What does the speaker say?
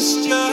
gesture